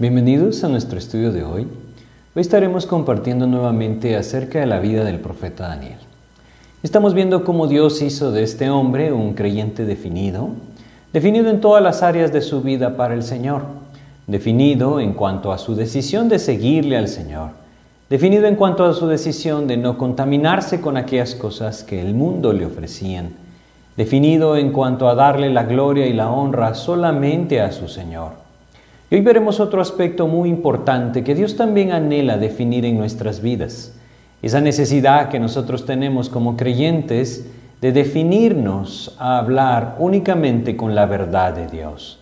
Bienvenidos a nuestro estudio de hoy. Hoy estaremos compartiendo nuevamente acerca de la vida del profeta Daniel. Estamos viendo cómo Dios hizo de este hombre un creyente definido, definido en todas las áreas de su vida para el Señor, definido en cuanto a su decisión de seguirle al Señor, definido en cuanto a su decisión de no contaminarse con aquellas cosas que el mundo le ofrecían, definido en cuanto a darle la gloria y la honra solamente a su Señor. Y hoy veremos otro aspecto muy importante que Dios también anhela definir en nuestras vidas. Esa necesidad que nosotros tenemos como creyentes de definirnos a hablar únicamente con la verdad de Dios.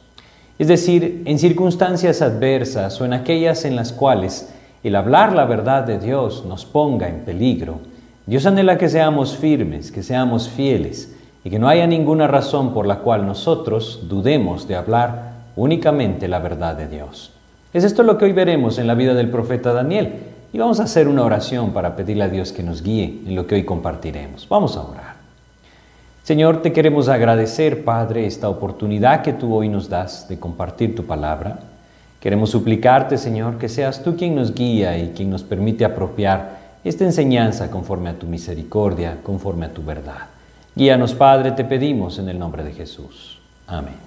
Es decir, en circunstancias adversas o en aquellas en las cuales el hablar la verdad de Dios nos ponga en peligro, Dios anhela que seamos firmes, que seamos fieles y que no haya ninguna razón por la cual nosotros dudemos de hablar únicamente la verdad de Dios. Es esto lo que hoy veremos en la vida del profeta Daniel y vamos a hacer una oración para pedirle a Dios que nos guíe en lo que hoy compartiremos. Vamos a orar. Señor, te queremos agradecer, Padre, esta oportunidad que tú hoy nos das de compartir tu palabra. Queremos suplicarte, Señor, que seas tú quien nos guía y quien nos permite apropiar esta enseñanza conforme a tu misericordia, conforme a tu verdad. Guíanos, Padre, te pedimos en el nombre de Jesús. Amén.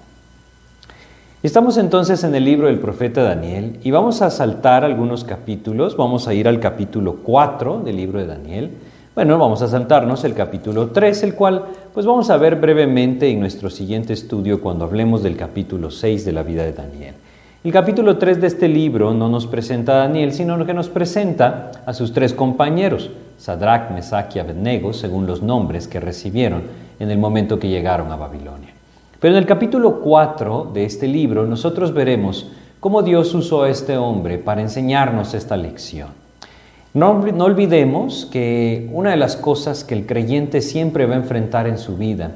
Estamos entonces en el libro del profeta Daniel y vamos a saltar algunos capítulos. Vamos a ir al capítulo 4 del libro de Daniel. Bueno, vamos a saltarnos el capítulo 3, el cual pues vamos a ver brevemente en nuestro siguiente estudio cuando hablemos del capítulo 6 de la vida de Daniel. El capítulo 3 de este libro no nos presenta a Daniel, sino que nos presenta a sus tres compañeros, Sadrach, Mesach y Abednego, según los nombres que recibieron en el momento que llegaron a Babilonia. Pero en el capítulo 4 de este libro nosotros veremos cómo Dios usó a este hombre para enseñarnos esta lección. No, no, olvidemos que una de las cosas que el creyente siempre va a enfrentar en su vida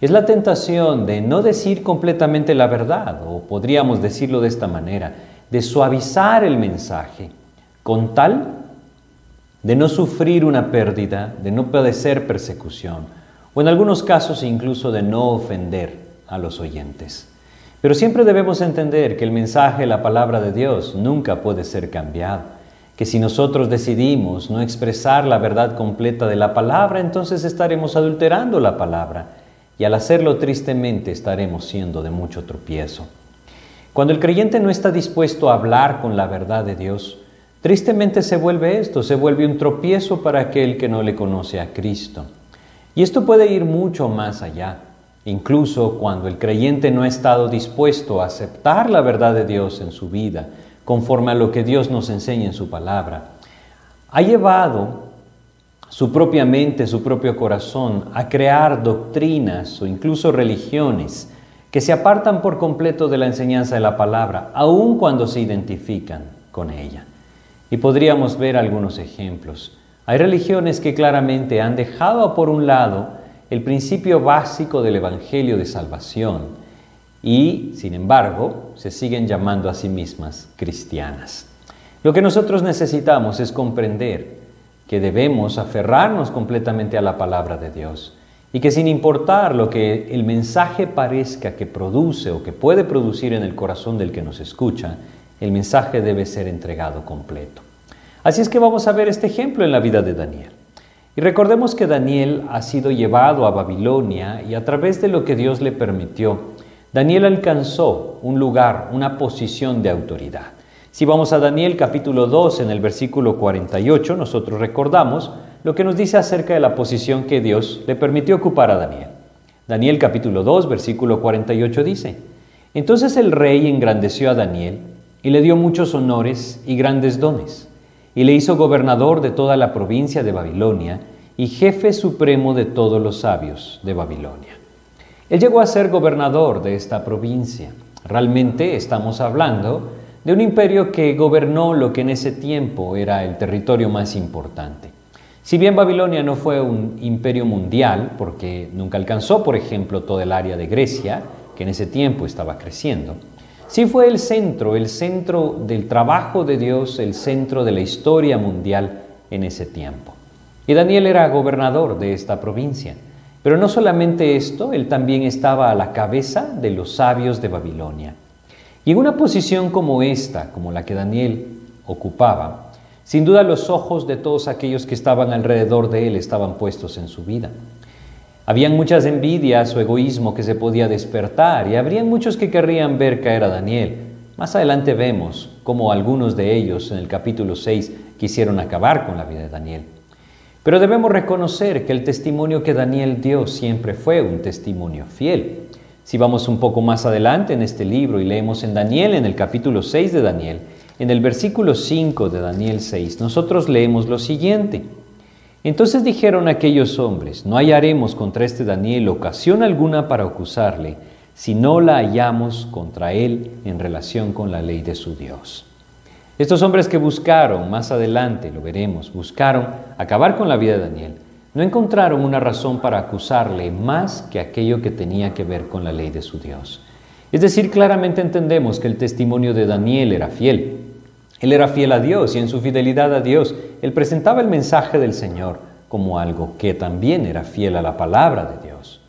es la tentación de no decir completamente la verdad, o podríamos decirlo de esta manera, de suavizar el mensaje, con tal de no sufrir una pérdida, de no padecer persecución, o en algunos casos incluso de no ofender a los oyentes. Pero siempre debemos entender que el mensaje, la palabra de Dios, nunca puede ser cambiado, que si nosotros decidimos no expresar la verdad completa de la palabra, entonces estaremos adulterando la palabra y al hacerlo tristemente estaremos siendo de mucho tropiezo. Cuando el creyente no está dispuesto a hablar con la verdad de Dios, tristemente se vuelve esto, se vuelve un tropiezo para aquel que no le conoce a Cristo. Y esto puede ir mucho más allá. Incluso cuando el creyente no ha estado dispuesto a aceptar la verdad de Dios en su vida, conforme a lo que Dios nos enseña en su palabra, ha llevado su propia mente, su propio corazón, a crear doctrinas o incluso religiones que se apartan por completo de la enseñanza de la palabra, aun cuando se identifican con ella. Y podríamos ver algunos ejemplos. Hay religiones que claramente han dejado por un lado el principio básico del Evangelio de salvación y, sin embargo, se siguen llamando a sí mismas cristianas. Lo que nosotros necesitamos es comprender que debemos aferrarnos completamente a la palabra de Dios y que sin importar lo que el mensaje parezca que produce o que puede producir en el corazón del que nos escucha, el mensaje debe ser entregado completo. Así es que vamos a ver este ejemplo en la vida de Daniel. Y recordemos que Daniel ha sido llevado a Babilonia y a través de lo que Dios le permitió, Daniel alcanzó un lugar, una posición de autoridad. Si vamos a Daniel capítulo 2 en el versículo 48, nosotros recordamos lo que nos dice acerca de la posición que Dios le permitió ocupar a Daniel. Daniel capítulo 2 versículo 48 dice, Entonces el rey engrandeció a Daniel y le dio muchos honores y grandes dones, y le hizo gobernador de toda la provincia de Babilonia y jefe supremo de todos los sabios de Babilonia. Él llegó a ser gobernador de esta provincia. Realmente estamos hablando de un imperio que gobernó lo que en ese tiempo era el territorio más importante. Si bien Babilonia no fue un imperio mundial, porque nunca alcanzó, por ejemplo, toda el área de Grecia, que en ese tiempo estaba creciendo, sí fue el centro, el centro del trabajo de Dios, el centro de la historia mundial en ese tiempo. Y Daniel era gobernador de esta provincia. Pero no solamente esto, él también estaba a la cabeza de los sabios de Babilonia. Y en una posición como esta, como la que Daniel ocupaba, sin duda los ojos de todos aquellos que estaban alrededor de él estaban puestos en su vida. Habían muchas envidias o egoísmo que se podía despertar y habrían muchos que querrían ver caer a Daniel. Más adelante vemos cómo algunos de ellos en el capítulo 6 quisieron acabar con la vida de Daniel. Pero debemos reconocer que el testimonio que Daniel dio siempre fue un testimonio fiel. Si vamos un poco más adelante en este libro y leemos en Daniel, en el capítulo 6 de Daniel, en el versículo 5 de Daniel 6, nosotros leemos lo siguiente. Entonces dijeron aquellos hombres, no hallaremos contra este Daniel ocasión alguna para acusarle, si no la hallamos contra él en relación con la ley de su Dios. Estos hombres que buscaron, más adelante lo veremos, buscaron acabar con la vida de Daniel, no encontraron una razón para acusarle más que aquello que tenía que ver con la ley de su Dios. Es decir, claramente entendemos que el testimonio de Daniel era fiel. Él era fiel a Dios y en su fidelidad a Dios, él presentaba el mensaje del Señor como algo que también era fiel a la palabra de Dios.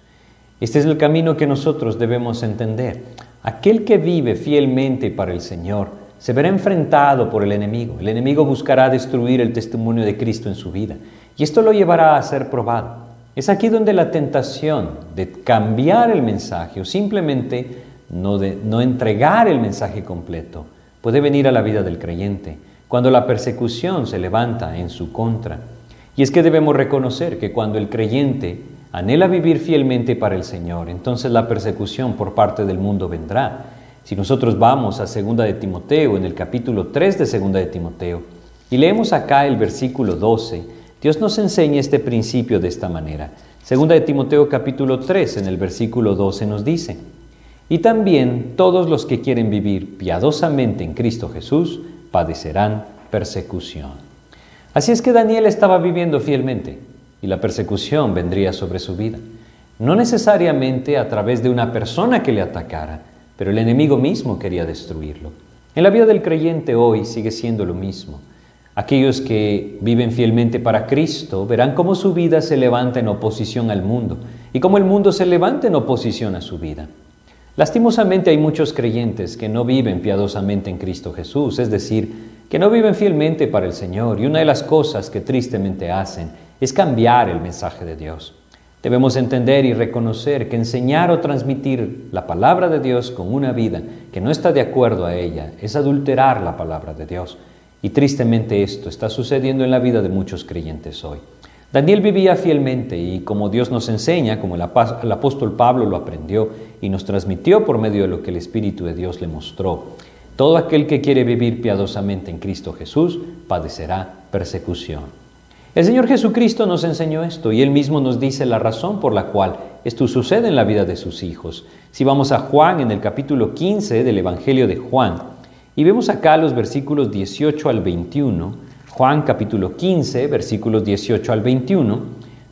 Este es el camino que nosotros debemos entender. Aquel que vive fielmente para el Señor, se verá enfrentado por el enemigo. El enemigo buscará destruir el testimonio de Cristo en su vida y esto lo llevará a ser probado. Es aquí donde la tentación de cambiar el mensaje o simplemente no, no entregar el mensaje completo puede venir a la vida del creyente cuando la persecución se levanta en su contra. Y es que debemos reconocer que cuando el creyente anhela vivir fielmente para el Señor, entonces la persecución por parte del mundo vendrá. Si nosotros vamos a Segunda de Timoteo, en el capítulo 3 de Segunda de Timoteo, y leemos acá el versículo 12, Dios nos enseña este principio de esta manera. Segunda de Timoteo capítulo 3, en el versículo 12 nos dice, y también todos los que quieren vivir piadosamente en Cristo Jesús padecerán persecución. Así es que Daniel estaba viviendo fielmente y la persecución vendría sobre su vida. No necesariamente a través de una persona que le atacara, pero el enemigo mismo quería destruirlo. En la vida del creyente hoy sigue siendo lo mismo. Aquellos que viven fielmente para Cristo verán cómo su vida se levanta en oposición al mundo y cómo el mundo se levanta en oposición a su vida. Lastimosamente hay muchos creyentes que no viven piadosamente en Cristo Jesús, es decir, que no viven fielmente para el Señor y una de las cosas que tristemente hacen es cambiar el mensaje de Dios. Debemos entender y reconocer que enseñar o transmitir la palabra de Dios con una vida que no está de acuerdo a ella es adulterar la palabra de Dios. Y tristemente esto está sucediendo en la vida de muchos creyentes hoy. Daniel vivía fielmente y como Dios nos enseña, como el apóstol Pablo lo aprendió y nos transmitió por medio de lo que el Espíritu de Dios le mostró, todo aquel que quiere vivir piadosamente en Cristo Jesús padecerá persecución. El Señor Jesucristo nos enseñó esto y Él mismo nos dice la razón por la cual esto sucede en la vida de sus hijos. Si vamos a Juan en el capítulo 15 del Evangelio de Juan y vemos acá los versículos 18 al 21, Juan capítulo 15 versículos 18 al 21,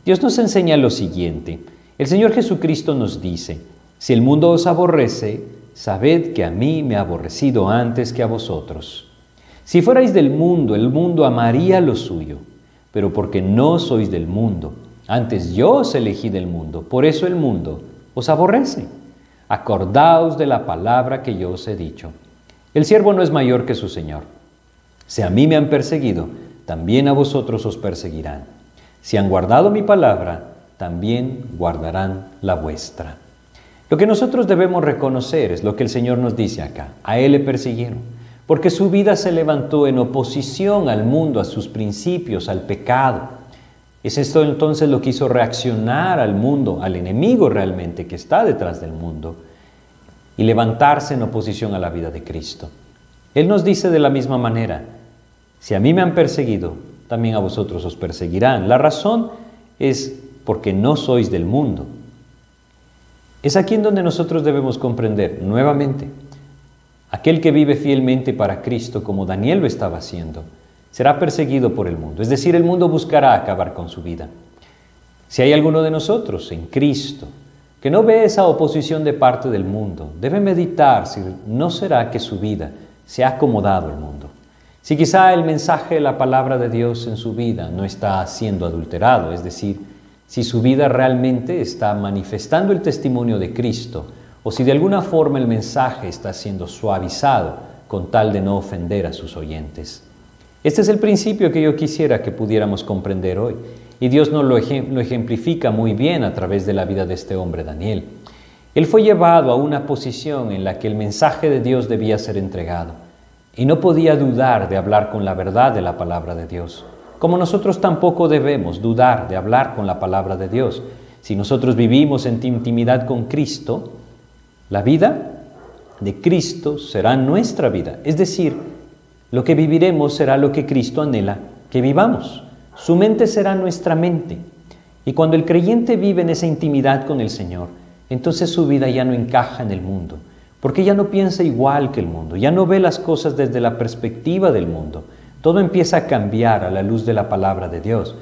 Dios nos enseña lo siguiente. El Señor Jesucristo nos dice, si el mundo os aborrece, sabed que a mí me ha aborrecido antes que a vosotros. Si fuerais del mundo, el mundo amaría lo suyo pero porque no sois del mundo. Antes yo os elegí del mundo, por eso el mundo os aborrece. Acordaos de la palabra que yo os he dicho. El siervo no es mayor que su Señor. Si a mí me han perseguido, también a vosotros os perseguirán. Si han guardado mi palabra, también guardarán la vuestra. Lo que nosotros debemos reconocer es lo que el Señor nos dice acá. A Él le persiguieron porque su vida se levantó en oposición al mundo, a sus principios, al pecado. Es esto entonces lo que hizo reaccionar al mundo, al enemigo realmente que está detrás del mundo, y levantarse en oposición a la vida de Cristo. Él nos dice de la misma manera, si a mí me han perseguido, también a vosotros os perseguirán. La razón es porque no sois del mundo. Es aquí en donde nosotros debemos comprender nuevamente Aquel que vive fielmente para Cristo como Daniel lo estaba haciendo, será perseguido por el mundo. Es decir, el mundo buscará acabar con su vida. Si hay alguno de nosotros en Cristo que no ve esa oposición de parte del mundo, debe meditar si no será que su vida se ha acomodado al mundo. Si quizá el mensaje la palabra de Dios en su vida no está siendo adulterado, es decir, si su vida realmente está manifestando el testimonio de Cristo, o si de alguna forma el mensaje está siendo suavizado con tal de no ofender a sus oyentes. Este es el principio que yo quisiera que pudiéramos comprender hoy, y Dios nos lo, ejemplifica muy bien a través de la vida de este hombre Daniel. Él fue llevado a una posición en la que el mensaje de Dios debía ser entregado, y no podía dudar de hablar con la verdad de la palabra de Dios, como nosotros tampoco debemos dudar de hablar con la palabra de Dios. Si nosotros vivimos en intimidad con Cristo, la vida de Cristo será nuestra vida, es decir, lo que viviremos será lo que Cristo anhela que vivamos. Su mente será nuestra mente. Y cuando el creyente vive en esa intimidad con el Señor, entonces su vida ya no encaja en el mundo, porque ya no piensa igual que el mundo, ya no ve las cosas desde la perspectiva del mundo. Todo empieza a cambiar a la luz de la palabra de Dios.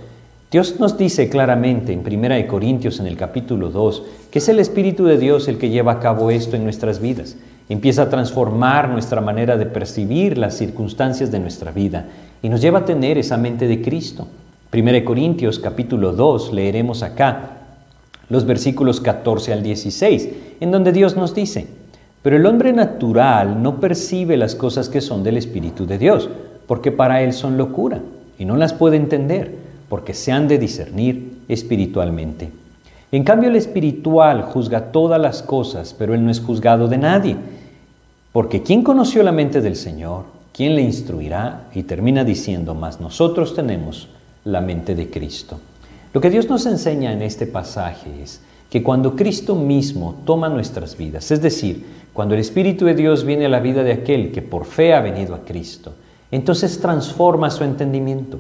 Dios nos dice claramente en 1 Corintios en el capítulo 2 que es el Espíritu de Dios el que lleva a cabo esto en nuestras vidas. Empieza a transformar nuestra manera de percibir las circunstancias de nuestra vida y nos lleva a tener esa mente de Cristo. 1 Corintios capítulo 2 leeremos acá los versículos 14 al 16, en donde Dios nos dice, pero el hombre natural no percibe las cosas que son del Espíritu de Dios, porque para él son locura y no las puede entender porque se han de discernir espiritualmente. En cambio, el espiritual juzga todas las cosas, pero él no es juzgado de nadie. Porque ¿quién conoció la mente del Señor? ¿Quién le instruirá? Y termina diciendo, más nosotros tenemos la mente de Cristo. Lo que Dios nos enseña en este pasaje es que cuando Cristo mismo toma nuestras vidas, es decir, cuando el Espíritu de Dios viene a la vida de aquel que por fe ha venido a Cristo, entonces transforma su entendimiento.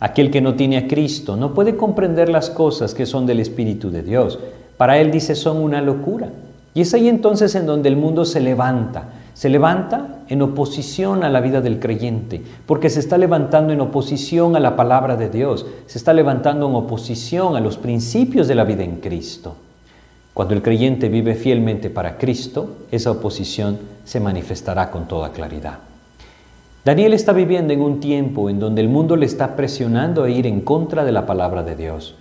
Aquel que no tiene a Cristo no puede comprender las cosas que son del Espíritu de Dios. Para él dice son una locura. Y es ahí entonces en donde el mundo se levanta. Se levanta en oposición a la vida del creyente, porque se está levantando en oposición a la palabra de Dios, se está levantando en oposición a los principios de la vida en Cristo. Cuando el creyente vive fielmente para Cristo, esa oposición se manifestará con toda claridad. Daniel está viviendo en un tiempo en donde el mundo le está presionando a ir en contra de la palabra de Dios,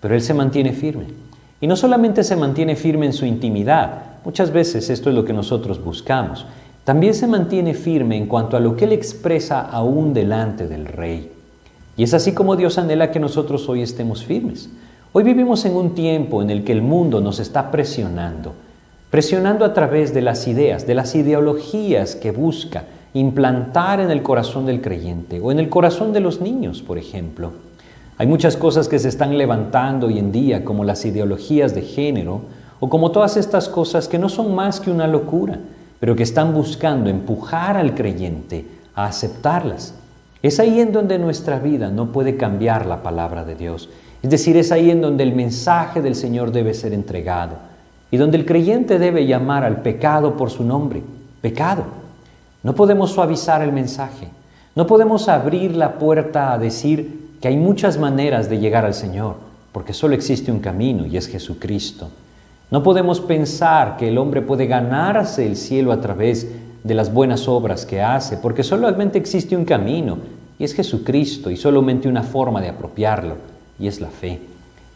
pero él se mantiene firme. Y no solamente se mantiene firme en su intimidad, muchas veces esto es lo que nosotros buscamos, también se mantiene firme en cuanto a lo que él expresa aún delante del rey. Y es así como Dios anhela que nosotros hoy estemos firmes. Hoy vivimos en un tiempo en el que el mundo nos está presionando, presionando a través de las ideas, de las ideologías que busca, implantar en el corazón del creyente o en el corazón de los niños, por ejemplo. Hay muchas cosas que se están levantando hoy en día, como las ideologías de género, o como todas estas cosas que no son más que una locura, pero que están buscando empujar al creyente a aceptarlas. Es ahí en donde nuestra vida no puede cambiar la palabra de Dios. Es decir, es ahí en donde el mensaje del Señor debe ser entregado y donde el creyente debe llamar al pecado por su nombre, pecado. No podemos suavizar el mensaje. No podemos abrir la puerta a decir que hay muchas maneras de llegar al Señor, porque solo existe un camino y es Jesucristo. No podemos pensar que el hombre puede ganarse el cielo a través de las buenas obras que hace, porque solamente existe un camino y es Jesucristo y solamente una forma de apropiarlo y es la fe.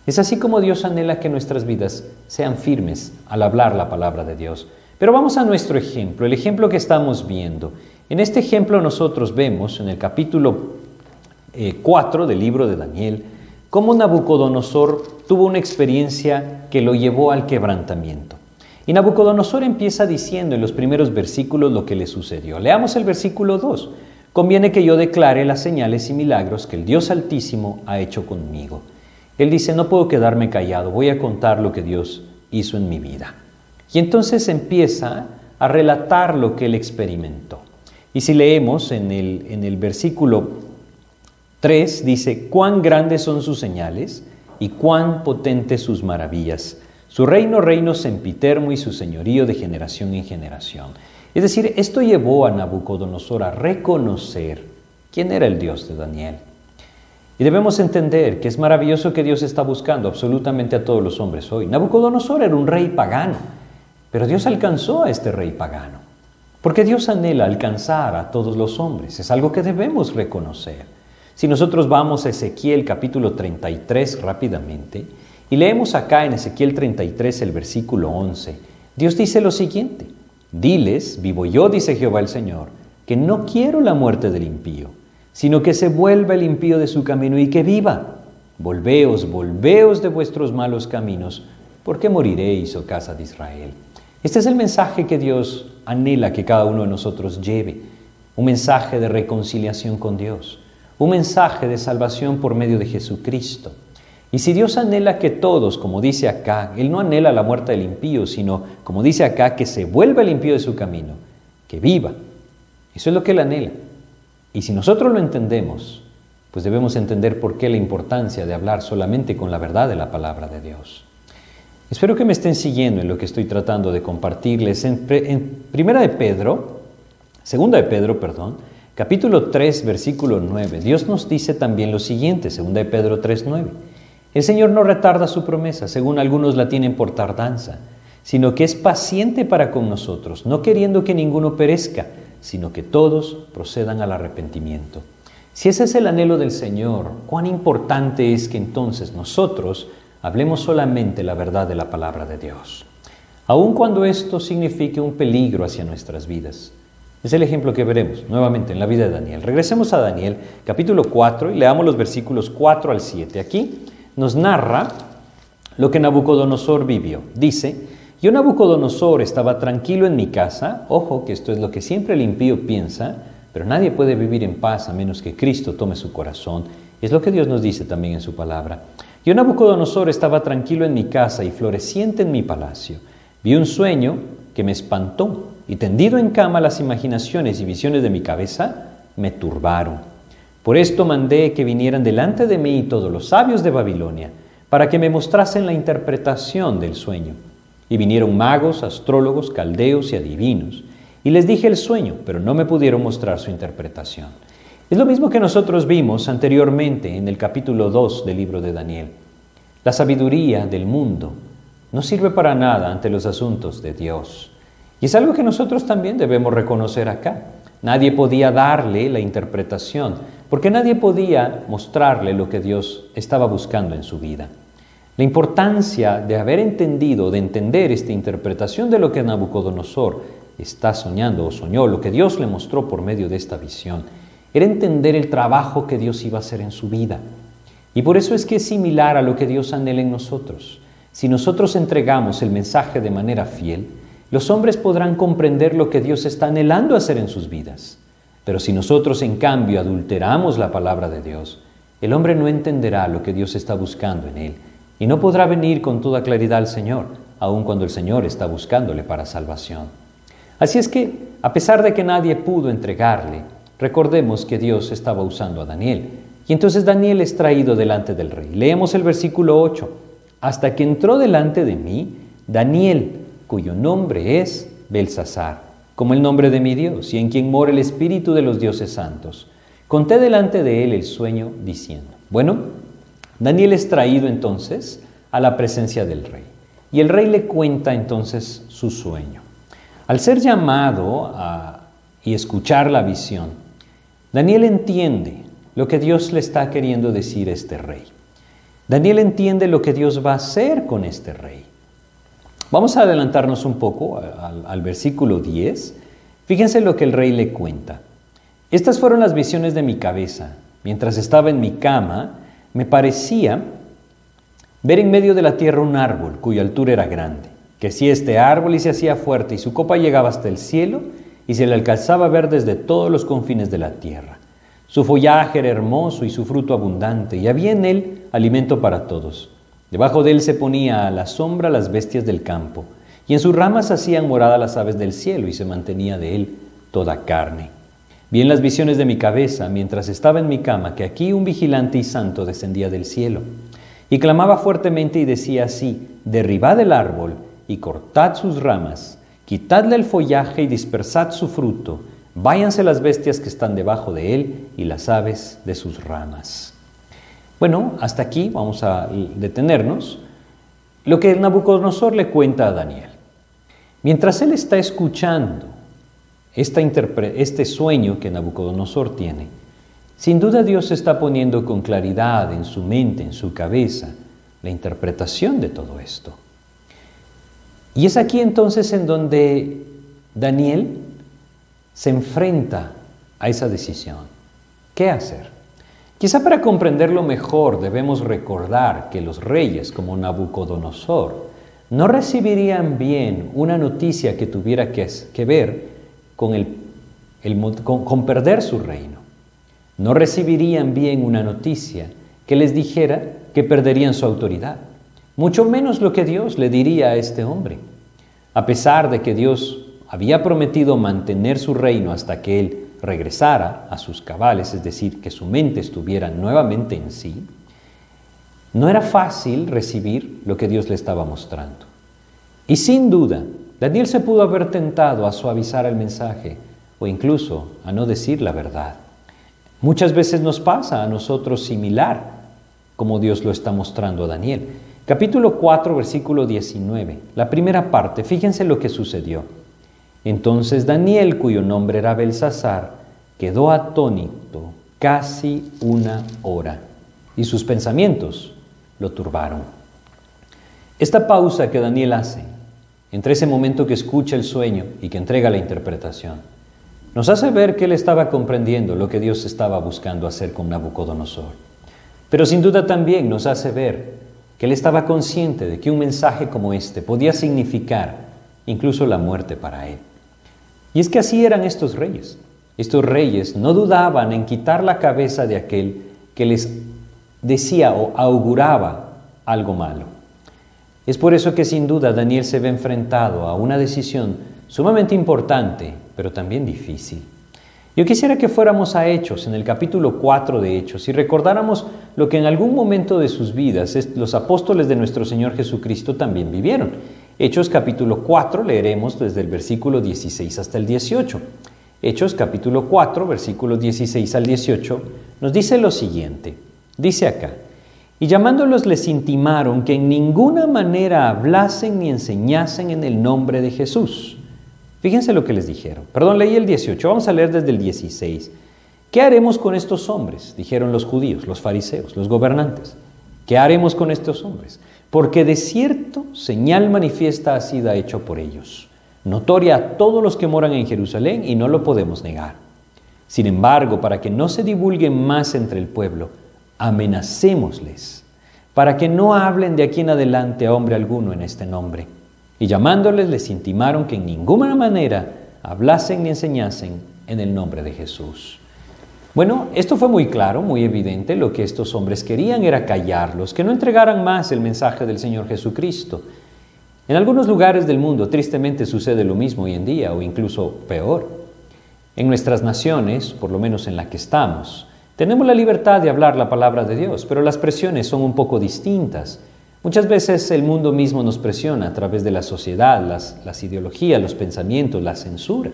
Es así como Dios anhela que nuestras vidas sean firmes al hablar la palabra de Dios. Pero vamos a nuestro ejemplo, el ejemplo que estamos viendo. En este ejemplo nosotros vemos en el capítulo 4 eh, del libro de Daniel cómo Nabucodonosor tuvo una experiencia que lo llevó al quebrantamiento. Y Nabucodonosor empieza diciendo en los primeros versículos lo que le sucedió. Leamos el versículo 2. Conviene que yo declare las señales y milagros que el Dios Altísimo ha hecho conmigo. Él dice, no puedo quedarme callado, voy a contar lo que Dios hizo en mi vida. Y entonces empieza a relatar lo que él experimentó. Y si leemos en el, en el versículo 3, dice, cuán grandes son sus señales y cuán potentes sus maravillas. Su reino, reino sempiterno y su señorío de generación en generación. Es decir, esto llevó a Nabucodonosor a reconocer quién era el Dios de Daniel. Y debemos entender que es maravilloso que Dios está buscando absolutamente a todos los hombres hoy. Nabucodonosor era un rey pagano pero Dios alcanzó a este rey pagano, porque Dios anhela alcanzar a todos los hombres, es algo que debemos reconocer. Si nosotros vamos a Ezequiel capítulo 33 rápidamente, y leemos acá en Ezequiel 33 el versículo 11, Dios dice lo siguiente, diles, vivo yo, dice Jehová el Señor, que no quiero la muerte del impío, sino que se vuelva el impío de su camino y que viva. Volveos, volveos de vuestros malos caminos, porque moriréis, oh casa de Israel. Este es el mensaje que Dios anhela que cada uno de nosotros lleve, un mensaje de reconciliación con Dios, un mensaje de salvación por medio de Jesucristo. Y si Dios anhela que todos, como dice acá, Él no anhela la muerte del impío, sino, como dice acá, que se vuelva el impío de su camino, que viva. Eso es lo que Él anhela. Y si nosotros lo entendemos, pues debemos entender por qué la importancia de hablar solamente con la verdad de la palabra de Dios. Espero que me estén siguiendo en lo que estoy tratando de compartirles. En, Primera de Pedro, Segunda de Pedro, perdón, capítulo 3, versículo 9, Dios nos dice también lo siguiente, Segunda de Pedro 3, 9. El Señor no retarda su promesa, según algunos la tienen por tardanza, sino que es paciente para con nosotros, no queriendo que ninguno perezca, sino que todos procedan al arrepentimiento. Si ese es el anhelo del Señor, cuán importante es que entonces nosotros hablemos solamente la verdad de la palabra de Dios, aun cuando esto signifique un peligro hacia nuestras vidas. Es el ejemplo que veremos nuevamente en la vida de Daniel. Regresemos a Daniel capítulo 4 y leamos los versículos 4 al 7. Aquí nos narra lo que Nabucodonosor vivió. Dice, yo Nabucodonosor estaba tranquilo en mi casa, ojo que esto es lo que siempre el impío piensa, pero nadie puede vivir en paz a menos que Cristo tome su corazón. Es lo que Dios nos dice también en su palabra. Yo Nabucodonosor estaba tranquilo en mi casa y floreciente en mi palacio. Vi un sueño que me espantó y tendido en cama las imaginaciones y visiones de mi cabeza me turbaron. Por esto mandé que vinieran delante de mí todos los sabios de Babilonia, para que me mostrasen la interpretación del sueño. Y vinieron magos, astrólogos, caldeos y adivinos. Y les dije el sueño, pero no me pudieron mostrar su interpretación. Es lo mismo que nosotros vimos anteriormente en el capítulo 2 del libro de Daniel. La sabiduría del mundo no sirve para nada ante los asuntos de Dios. Y es algo que nosotros también debemos reconocer acá. Nadie podía darle la interpretación, porque nadie podía mostrarle lo que Dios estaba buscando en su vida. La importancia de haber entendido, de entender esta interpretación de lo que Nabucodonosor está soñando o soñó, lo que Dios le mostró por medio de esta visión, era entender el trabajo que Dios iba a hacer en su vida. Y por eso es que es similar a lo que Dios anhela en nosotros. Si nosotros entregamos el mensaje de manera fiel, los hombres podrán comprender lo que Dios está anhelando hacer en sus vidas. Pero si nosotros en cambio adulteramos la palabra de Dios, el hombre no entenderá lo que Dios está buscando en él y no podrá venir con toda claridad al Señor, aun cuando el Señor está buscándole para salvación. Así es que, a pesar de que nadie pudo entregarle, recordemos que Dios estaba usando a Daniel. Y entonces Daniel es traído delante del rey. Leemos el versículo 8. Hasta que entró delante de mí Daniel, cuyo nombre es Belsasar como el nombre de mi Dios y en quien mora el Espíritu de los dioses santos. Conté delante de él el sueño diciendo, bueno, Daniel es traído entonces a la presencia del rey y el rey le cuenta entonces su sueño. Al ser llamado y escuchar la visión, Daniel entiende lo que Dios le está queriendo decir a este rey. Daniel entiende lo que Dios va a hacer con este rey. Vamos a adelantarnos un poco al, versículo 10. Fíjense lo que el rey le cuenta. Estas fueron las visiones de mi cabeza. Mientras estaba en mi cama, me parecía ver en medio de la tierra un árbol cuya altura era grande. Que si este árbol y se hacía fuerte y su copa llegaba hasta el cielo y se le alcanzaba a ver desde todos los confines de la tierra. Su follaje era hermoso y su fruto abundante y había en él alimento para todos. Debajo de él se ponía a la sombra las bestias del campo, y en sus ramas hacían morada las aves del cielo, y se mantenía de él toda carne. Vi en las visiones de mi cabeza, mientras estaba en mi cama, que aquí un vigilante y santo descendía del cielo, y clamaba fuertemente y decía así, derribad el árbol y cortad sus ramas, quitadle el follaje y dispersad su fruto, váyanse las bestias que están debajo de él y las aves de sus ramas. Bueno, hasta aquí vamos a detenernos. Lo que Nabucodonosor le cuenta a Daniel. Mientras él está escuchando este sueño que Nabucodonosor tiene, sin duda Dios está poniendo con claridad en su mente, en su cabeza, la interpretación de todo esto. Y es aquí entonces en donde Daniel se enfrenta a esa decisión. ¿Qué hacer? Quizá para comprenderlo mejor debemos recordar que los reyes como Nabucodonosor no recibirían bien una noticia que tuviera que, ver con, con perder su reino. No recibirían bien una noticia que les dijera que perderían su autoridad, mucho menos lo que Dios le diría a este hombre. A pesar de que Dios había prometido mantener su reino hasta que él regresara a sus cabales, es decir, que su mente estuviera nuevamente en sí, no era fácil recibir lo que Dios le estaba mostrando. Y sin duda, Daniel se pudo haber tentado a suavizar el mensaje o incluso a no decir la verdad. Muchas veces nos pasa a nosotros similar como Dios lo está mostrando a Daniel. Capítulo 4, versículo 19, la primera parte, fíjense lo que sucedió. Entonces Daniel, cuyo nombre era Belsasar, quedó atónito casi una hora y sus pensamientos lo turbaron. Esta pausa que Daniel hace entre ese momento que escucha el sueño y que entrega la interpretación, nos hace ver que él estaba comprendiendo lo que Dios estaba buscando hacer con Nabucodonosor. Pero sin duda también nos hace ver que él estaba consciente de que un mensaje como este podía significar incluso la muerte para él. Y es que así eran estos reyes. Estos reyes no dudaban en quitar la cabeza de aquel que les decía o auguraba algo malo. Es por eso que sin duda Daniel se ve enfrentado a una decisión sumamente importante, pero también difícil. Yo quisiera que fuéramos a Hechos, en el capítulo 4 de Hechos, y recordáramos lo que en algún momento de sus vidas los apóstoles de nuestro Señor Jesucristo también vivieron. Hechos capítulo 4 leeremos desde el versículo 16 hasta el 18. Hechos capítulo 4, versículos 16 al 18, nos dice lo siguiente. Dice acá, y llamándolos les intimaron que en ninguna manera hablasen ni enseñasen en el nombre de Jesús. Fíjense lo que les dijeron. Perdón, leí el 18, vamos a leer desde el 16. ¿Qué haremos con estos hombres? Dijeron los judíos, los fariseos, los gobernantes. ¿Qué haremos con estos hombres? Porque de cierto señal manifiesta ha sido hecho por ellos, notoria a todos los que moran en Jerusalén y no lo podemos negar. Sin embargo, para que no se divulguen más entre el pueblo, amenacémosles, para que no hablen de aquí en adelante a hombre alguno en este nombre. Y llamándoles les intimaron que en ninguna manera hablasen ni enseñasen en el nombre de Jesús. Bueno, esto fue muy claro, muy evidente. Lo que estos hombres querían era callarlos, que no entregaran más el mensaje del Señor Jesucristo. En algunos lugares del mundo tristemente sucede lo mismo hoy en día, o incluso peor. En nuestras naciones, por lo menos en la que estamos, tenemos la libertad de hablar la palabra de Dios, pero las presiones son un poco distintas. Muchas veces el mundo mismo nos presiona a través de la sociedad, las, las ideologías, los pensamientos, la censura.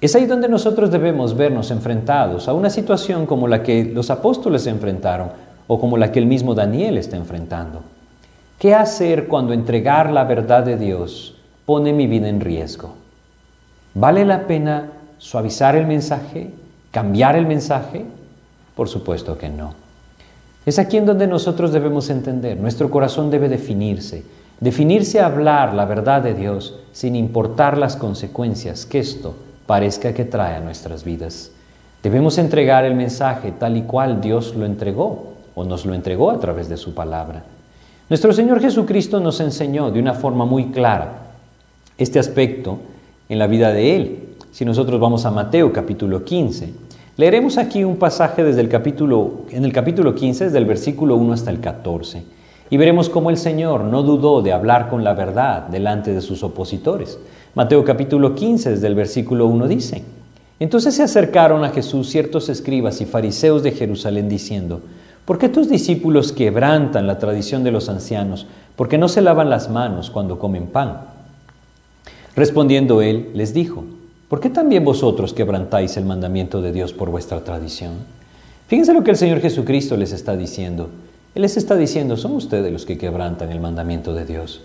Es ahí donde nosotros debemos vernos enfrentados a una situación como la que los apóstoles se enfrentaron o como la que el mismo Daniel está enfrentando. ¿Qué hacer cuando entregar la verdad de Dios pone mi vida en riesgo? ¿Vale la pena suavizar el mensaje? ¿Cambiar el mensaje? Por supuesto que no. Es aquí en donde nosotros debemos entender, nuestro corazón debe definirse, definirse a hablar la verdad de Dios sin importar las consecuencias que esto parezca que trae a nuestras vidas. Debemos entregar el mensaje tal y cual Dios lo entregó o nos lo entregó a través de su palabra. Nuestro Señor Jesucristo nos enseñó de una forma muy clara este aspecto en la vida de Él. Si nosotros vamos a Mateo capítulo 15, leeremos aquí un pasaje desde el capítulo, en el capítulo 15, desde el versículo 1 hasta el 14, y veremos cómo el Señor no dudó de hablar con la verdad delante de sus opositores. Mateo capítulo 15, desde el versículo 1 dice, Entonces se acercaron a Jesús ciertos escribas y fariseos de Jerusalén diciendo, ¿por qué tus discípulos quebrantan la tradición de los ancianos? porque no se lavan las manos cuando comen pan? Respondiendo él, les dijo, ¿por qué también vosotros quebrantáis el mandamiento de Dios por vuestra tradición? Fíjense lo que el Señor Jesucristo les está diciendo. Él les está diciendo, son ustedes los que quebrantan el mandamiento de Dios.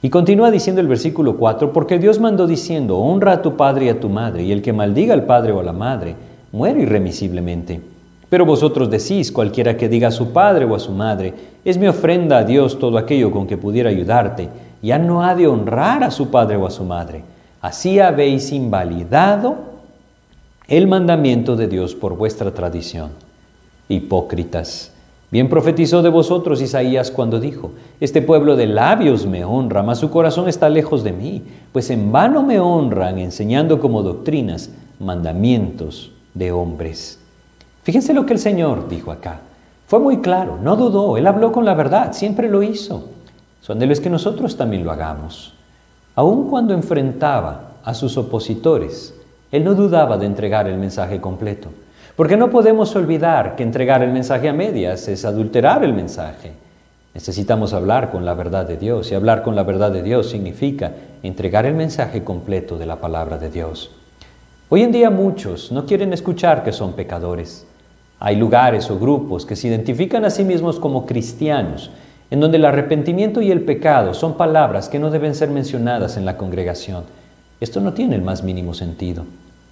Y continúa diciendo el versículo 4, porque Dios mandó diciendo, honra a tu padre y a tu madre, y el que maldiga al padre o a la madre, muere irremisiblemente. Pero vosotros decís, cualquiera que diga a su padre o a su madre, es mi ofrenda a Dios todo aquello con que pudiera ayudarte, ya no ha de honrar a su padre o a su madre. Así habéis invalidado el mandamiento de Dios por vuestra tradición. Hipócritas. Bien profetizó de vosotros Isaías cuando dijo, Este pueblo de labios me honra, mas su corazón está lejos de mí, pues en vano me honran enseñando como doctrinas mandamientos de hombres. Fíjense lo que el Señor dijo acá. Fue muy claro, no dudó, Él habló con la verdad, siempre lo hizo. Son de los que nosotros también lo hagamos. Aun cuando enfrentaba a sus opositores, Él no dudaba de entregar el mensaje completo. Porque no podemos olvidar que entregar el mensaje a medias es adulterar el mensaje. Necesitamos hablar con la verdad de Dios y hablar con la verdad de Dios significa entregar el mensaje completo de la palabra de Dios. Hoy en día muchos no quieren escuchar que son pecadores. Hay lugares o grupos que se identifican a sí mismos como cristianos, en donde el arrepentimiento y el pecado son palabras que no deben ser mencionadas en la congregación. Esto no tiene el más mínimo sentido.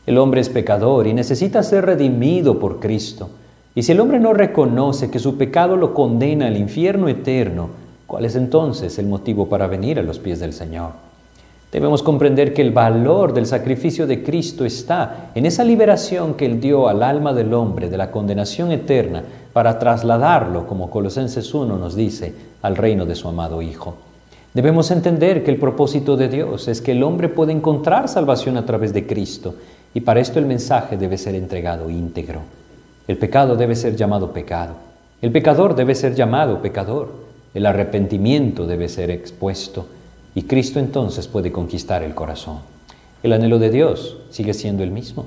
El hombre es pecador y necesita ser redimido por Cristo. Y si el hombre no reconoce que su pecado lo condena al infierno eterno, ¿cuál es entonces el motivo para venir a los pies del Señor? Debemos comprender que el valor del sacrificio de Cristo está en esa liberación que Él dio al alma del hombre de la condenación eterna para trasladarlo, como Colosenses 1 nos dice, al reino de su amado Hijo. Debemos entender que el propósito de Dios es que el hombre pueda encontrar salvación a través de Cristo y para esto el mensaje debe ser entregado íntegro. El pecado debe ser llamado pecado. El pecador debe ser llamado pecador. El arrepentimiento debe ser expuesto. Y Cristo entonces puede conquistar el corazón. El anhelo de Dios sigue siendo el mismo.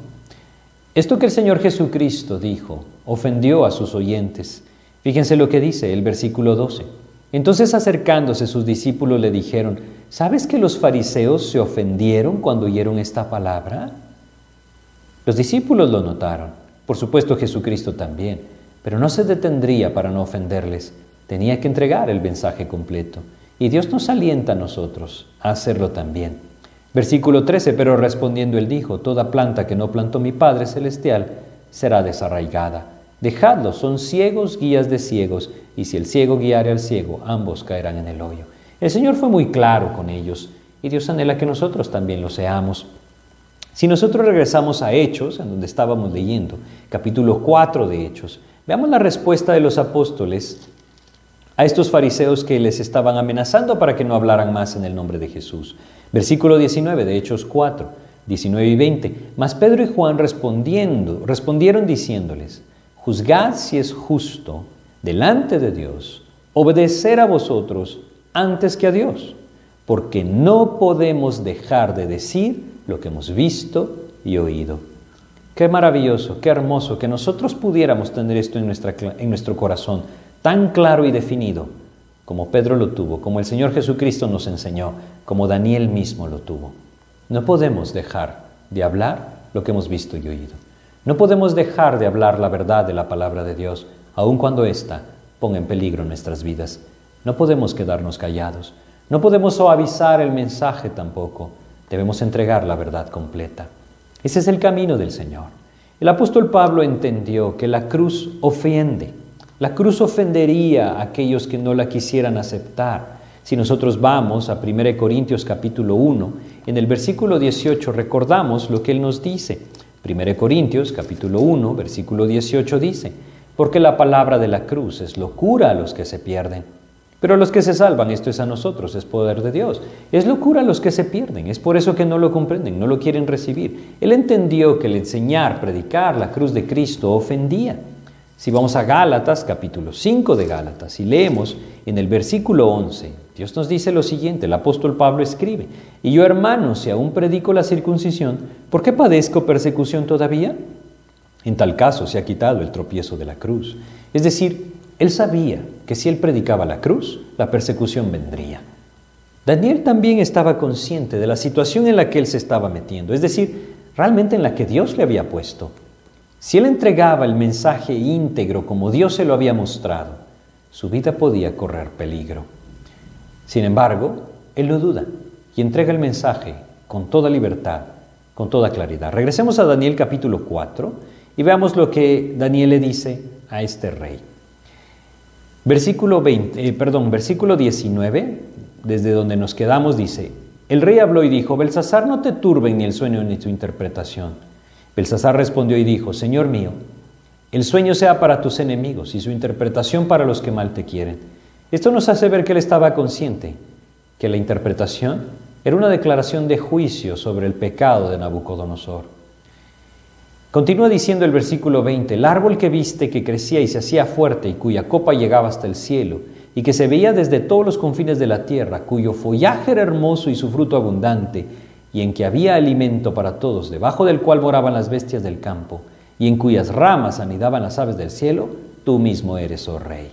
Esto que el Señor Jesucristo dijo ofendió a sus oyentes. Fíjense lo que dice el versículo 12. Entonces acercándose sus discípulos le dijeron, ¿sabes que los fariseos se ofendieron cuando oyeron esta palabra? Los discípulos lo notaron, por supuesto Jesucristo también, pero no se detendría para no ofenderles, tenía que entregar el mensaje completo. Y Dios nos alienta a nosotros a hacerlo también. Versículo 13, pero respondiendo él dijo, Toda planta que no plantó mi Padre Celestial será desarraigada. Dejadlos, son ciegos guías de ciegos, y si el ciego guiare al ciego, ambos caerán en el hoyo. El Señor fue muy claro con ellos, y Dios anhela que nosotros también lo seamos. Si nosotros regresamos a Hechos, en donde estábamos leyendo, capítulo 4 de Hechos, veamos la respuesta de los apóstoles a estos fariseos que les estaban amenazando para que no hablaran más en el nombre de Jesús. Versículo 19 de Hechos 4, 19 y 20. Mas Pedro y Juan respondiendo, respondieron diciéndoles, juzgad si es justo delante de Dios obedecer a vosotros antes que a Dios, porque no podemos dejar de decir lo que hemos visto y oído. Qué maravilloso, qué hermoso que nosotros pudiéramos tener esto en, nuestra, en nuestro corazón, tan claro y definido, como Pedro lo tuvo, como el Señor Jesucristo nos enseñó, como Daniel mismo lo tuvo. No podemos dejar de hablar lo que hemos visto y oído. No podemos dejar de hablar la verdad de la palabra de Dios, aun cuando ésta ponga en peligro nuestras vidas. No podemos quedarnos callados. No podemos suavizar el mensaje tampoco. Debemos entregar la verdad completa. Ese es el camino del Señor. El apóstol Pablo entendió que la cruz ofende. La cruz ofendería a aquellos que no la quisieran aceptar. Si nosotros vamos a 1 Corintios capítulo 1, en el versículo 18 recordamos lo que él nos dice. 1 Corintios capítulo 1, versículo 18 dice, porque la palabra de la cruz es locura a los que se pierden pero a los que se salvan, esto es a nosotros, es poder de Dios. Es locura los que se pierden, es por eso que no lo comprenden, no lo quieren recibir. Él entendió que el enseñar, predicar la cruz de Cristo ofendía. Si vamos a Gálatas, capítulo 5 de Gálatas, y leemos en el versículo 11, Dios nos dice lo siguiente, el apóstol Pablo escribe, y yo hermano, si aún predico la circuncisión, ¿por qué padezco persecución todavía? En tal caso se ha quitado el tropiezo de la cruz. Es decir, él sabía que si él predicaba la cruz, la persecución vendría. Daniel también estaba consciente de la situación en la que él se estaba metiendo, es decir, realmente en la que Dios le había puesto. Si él entregaba el mensaje íntegro como Dios se lo había mostrado, su vida podía correr peligro. Sin embargo, él lo duda y entrega el mensaje con toda libertad, con toda claridad. Regresemos a Daniel capítulo 4 y veamos lo que Daniel le dice a este rey. Versículo, 20, eh, perdón, versículo 19 desde donde nos quedamos, dice, el rey habló y dijo, Belsasar, no te turben ni el sueño ni tu interpretación. Belsasar respondió y dijo, Señor mío, el sueño sea para tus enemigos y su interpretación para los que mal te quieren. Esto nos hace ver que él estaba consciente, que la interpretación era una declaración de juicio sobre el pecado de Nabucodonosor. Continúa diciendo el versículo 20, el árbol que viste que crecía y se hacía fuerte y cuya copa llegaba hasta el cielo y que se veía desde todos los confines de la tierra, cuyo follaje era hermoso y su fruto abundante, y en que había alimento para todos, debajo del cual moraban las bestias del campo, y en cuyas ramas anidaban las aves del cielo, tú mismo eres, oh rey.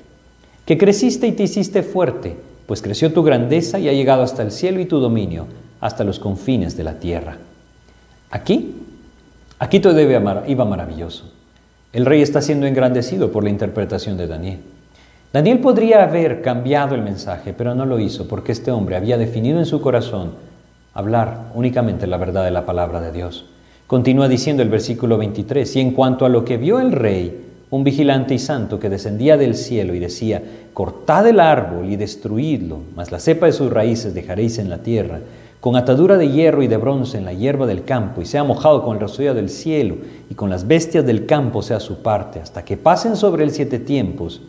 Que creciste y te hiciste fuerte, pues creció tu grandeza y ha llegado hasta el cielo y tu dominio, hasta los confines de la tierra. Aquí Aquí todo iba maravilloso. El rey está siendo engrandecido por la interpretación de Daniel. Daniel podría haber cambiado el mensaje, pero no lo hizo porque este hombre había definido en su corazón hablar únicamente la verdad de la palabra de Dios. Continúa diciendo el versículo 23, y en cuanto a lo que vio el rey, un vigilante y santo que descendía del cielo y decía, cortad el árbol y destruidlo, mas la cepa de sus raíces dejaréis en la tierra, con atadura de hierro y de bronce en la hierba del campo, y sea mojado con el rocío del cielo, y con las bestias del campo sea su parte, hasta que pasen sobre el siete tiempos.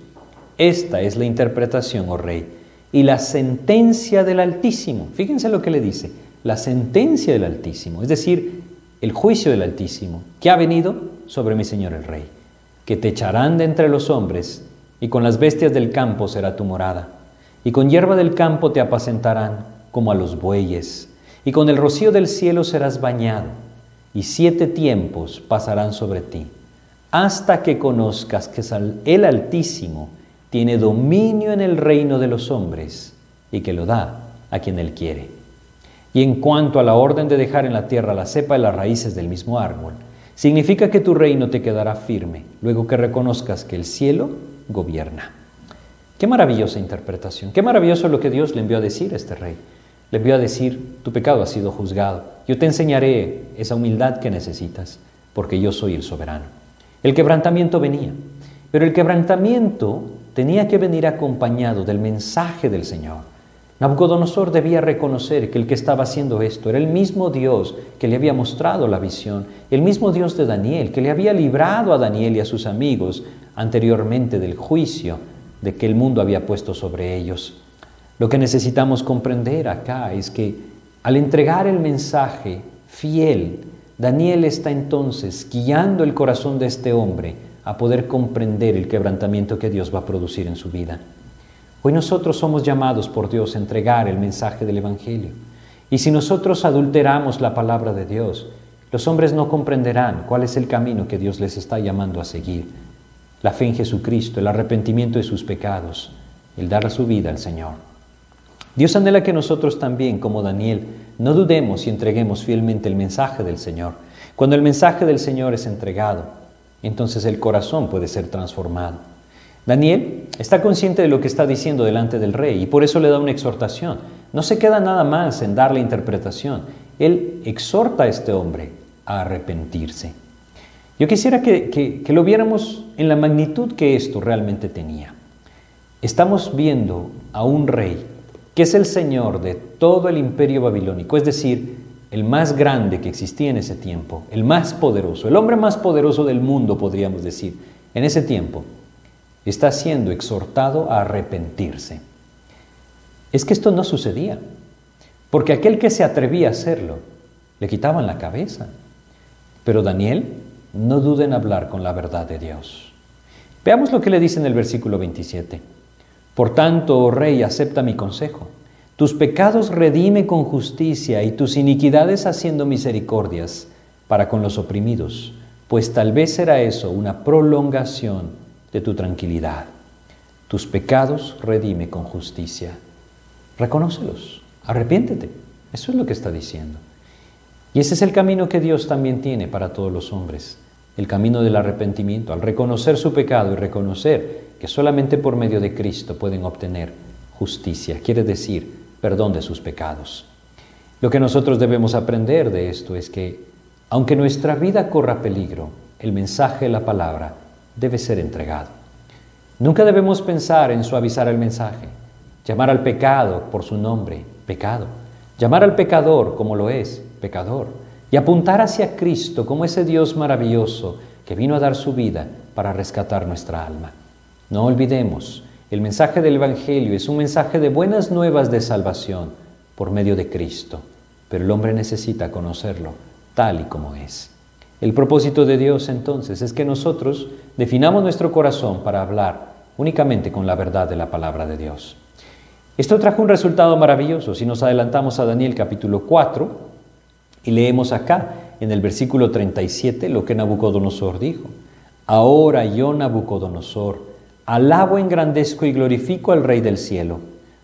Esta es la interpretación, oh rey, y la sentencia del Altísimo. Fíjense lo que le dice, la sentencia del Altísimo, es decir, el juicio del Altísimo, que ha venido sobre mi Señor el Rey, que te echarán de entre los hombres, y con las bestias del campo será tu morada, y con hierba del campo te apacentarán como a los bueyes, y con el rocío del cielo serás bañado, y siete tiempos pasarán sobre ti, hasta que conozcas que el Altísimo tiene dominio en el reino de los hombres, y que lo da a quien él quiere. Y en cuanto a la orden de dejar en la tierra la cepa de las raíces del mismo árbol, significa que tu reino te quedará firme, luego que reconozcas que el cielo gobierna. Qué maravillosa interpretación, qué maravilloso lo que Dios le envió a decir a este rey. Le envió a decir, tu pecado ha sido juzgado. Yo te enseñaré esa humildad que necesitas, porque yo soy el soberano. El quebrantamiento venía, pero el quebrantamiento tenía que venir acompañado del mensaje del Señor. Nabucodonosor debía reconocer que el que estaba haciendo esto era el mismo Dios que le había mostrado la visión, el mismo Dios de Daniel, que le había librado a Daniel y a sus amigos anteriormente del juicio de que el mundo había puesto sobre ellos. Lo que necesitamos comprender acá es que al entregar el mensaje fiel, Daniel está entonces guiando el corazón de este hombre a poder comprender el quebrantamiento que Dios va a producir en su vida. Hoy nosotros somos llamados por Dios a entregar el mensaje del Evangelio. Y si nosotros adulteramos la palabra de Dios, los hombres no comprenderán cuál es el camino que Dios les está llamando a seguir. La fe en Jesucristo, el arrepentimiento de sus pecados, el dar su vida al Señor. Dios anhela que nosotros también, como Daniel, no dudemos y entreguemos fielmente el mensaje del Señor. Cuando el mensaje del Señor es entregado, entonces el corazón puede ser transformado. Daniel está consciente de lo que está diciendo delante del rey y por eso le da una exhortación. No se queda nada más en darle interpretación. Él exhorta a este hombre a arrepentirse. Yo quisiera que, que lo viéramos en la magnitud que esto realmente tenía. Estamos viendo a un rey que es el Señor de todo el imperio babilónico, es decir, el más grande que existía en ese tiempo, el más poderoso, el hombre más poderoso del mundo, podríamos decir, en ese tiempo, está siendo exhortado a arrepentirse. Es que esto no sucedía, porque aquel que se atrevía a hacerlo, le quitaban la cabeza. Pero Daniel no duda en hablar con la verdad de Dios. Veamos lo que le dice en el versículo 27. Por tanto, oh rey, acepta mi consejo. Tus pecados redime con justicia y tus iniquidades haciendo misericordias para con los oprimidos, pues tal vez será eso una prolongación de tu tranquilidad. Tus pecados redime con justicia. Reconócelos, arrepiéntete. Eso es lo que está diciendo. Y ese es el camino que Dios también tiene para todos los hombres, el camino del arrepentimiento, al reconocer su pecado y reconocer que solamente por medio de Cristo pueden obtener justicia, quiere decir perdón de sus pecados. Lo que nosotros debemos aprender de esto es que, aunque nuestra vida corra peligro, el mensaje de la palabra debe ser entregado. Nunca debemos pensar en suavizar el mensaje, Llamar al pecado por su nombre, pecado. Llamar al pecador como lo es, pecador. Y apuntar hacia Cristo como ese Dios maravilloso que vino a dar su vida para rescatar nuestra alma. No olvidemos, el mensaje del Evangelio es un mensaje de buenas nuevas de salvación por medio de Cristo, pero el hombre necesita conocerlo tal y como es. El propósito de Dios entonces es que nosotros definamos nuestro corazón para hablar únicamente con la verdad de la palabra de Dios. Esto trajo un resultado maravilloso. Si nos adelantamos a Daniel capítulo 4 y leemos acá en el versículo 37 lo que Nabucodonosor dijo. Ahora yo, Nabucodonosor, alabo, engrandezco y glorifico al Rey del cielo,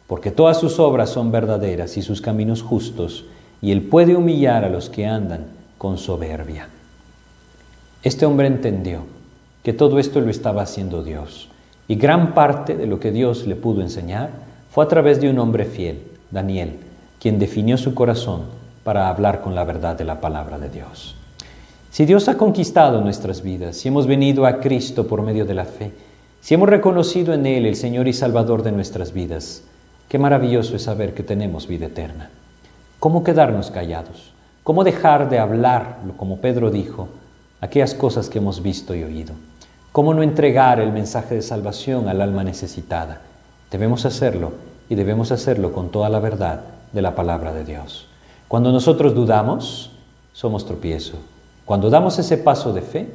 porque todas sus obras son verdaderas y sus caminos justos, y él puede humillar a los que andan con soberbia. Este hombre entendió que todo esto lo estaba haciendo Dios, y gran parte de lo que Dios le pudo enseñar fue a través de un hombre fiel, Daniel, quien definió su corazón para hablar con la verdad de la palabra de Dios. Si Dios ha conquistado nuestras vidas, si hemos venido a Cristo por medio de la fe, si hemos reconocido en Él el Señor y Salvador de nuestras vidas, qué maravilloso es saber que tenemos vida eterna. ¿Cómo quedarnos callados? ¿Cómo dejar de hablar, como Pedro dijo, aquellas cosas que hemos visto y oído? ¿Cómo no entregar el mensaje de salvación al alma necesitada? Debemos hacerlo y debemos hacerlo con toda la verdad de la palabra de Dios. Cuando nosotros dudamos, somos tropiezo. Cuando damos ese paso de fe,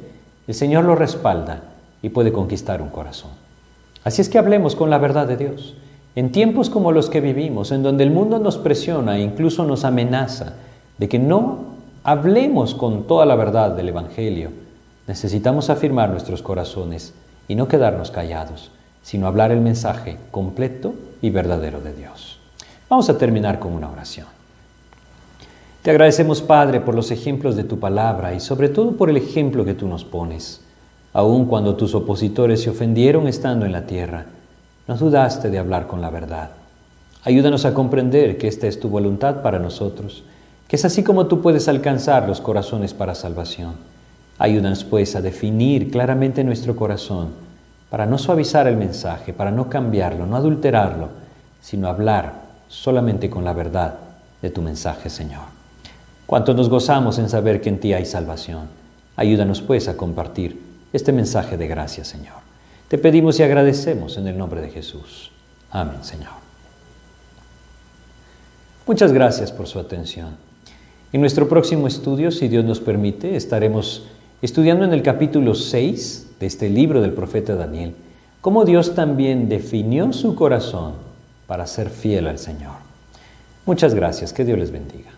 el Señor lo respalda y puede conquistar un corazón. Así es que hablemos con la verdad de Dios. En tiempos como los que vivimos, en donde el mundo nos presiona e incluso nos amenaza de que no hablemos con toda la verdad del Evangelio, necesitamos afirmar nuestros corazones y no quedarnos callados sino hablar el mensaje completo y verdadero de Dios. Vamos a terminar con una oración. Te agradecemos, Padre, por los ejemplos de tu palabra y sobre todo por el ejemplo que tú nos pones. Aun cuando tus opositores se ofendieron estando en la tierra, no dudaste de hablar con la verdad. Ayúdanos a comprender que esta es tu voluntad para nosotros, que es así como tú puedes alcanzar los corazones para salvación. Ayúdanos pues a definir claramente nuestro corazón para no suavizar el mensaje, para no cambiarlo, no adulterarlo, sino hablar solamente con la verdad de tu mensaje, Señor. Cuánto nos gozamos en saber que en ti hay salvación. Ayúdanos pues a compartir este mensaje de gracia, Señor. Te pedimos y agradecemos en el nombre de Jesús. Amén, Señor. Muchas gracias por su atención. En nuestro próximo estudio, si Dios nos permite, estaremos estudiando en el capítulo 6 de este libro del profeta Daniel, cómo Dios también definió su corazón para ser fiel al Señor. Muchas gracias, que Dios les bendiga.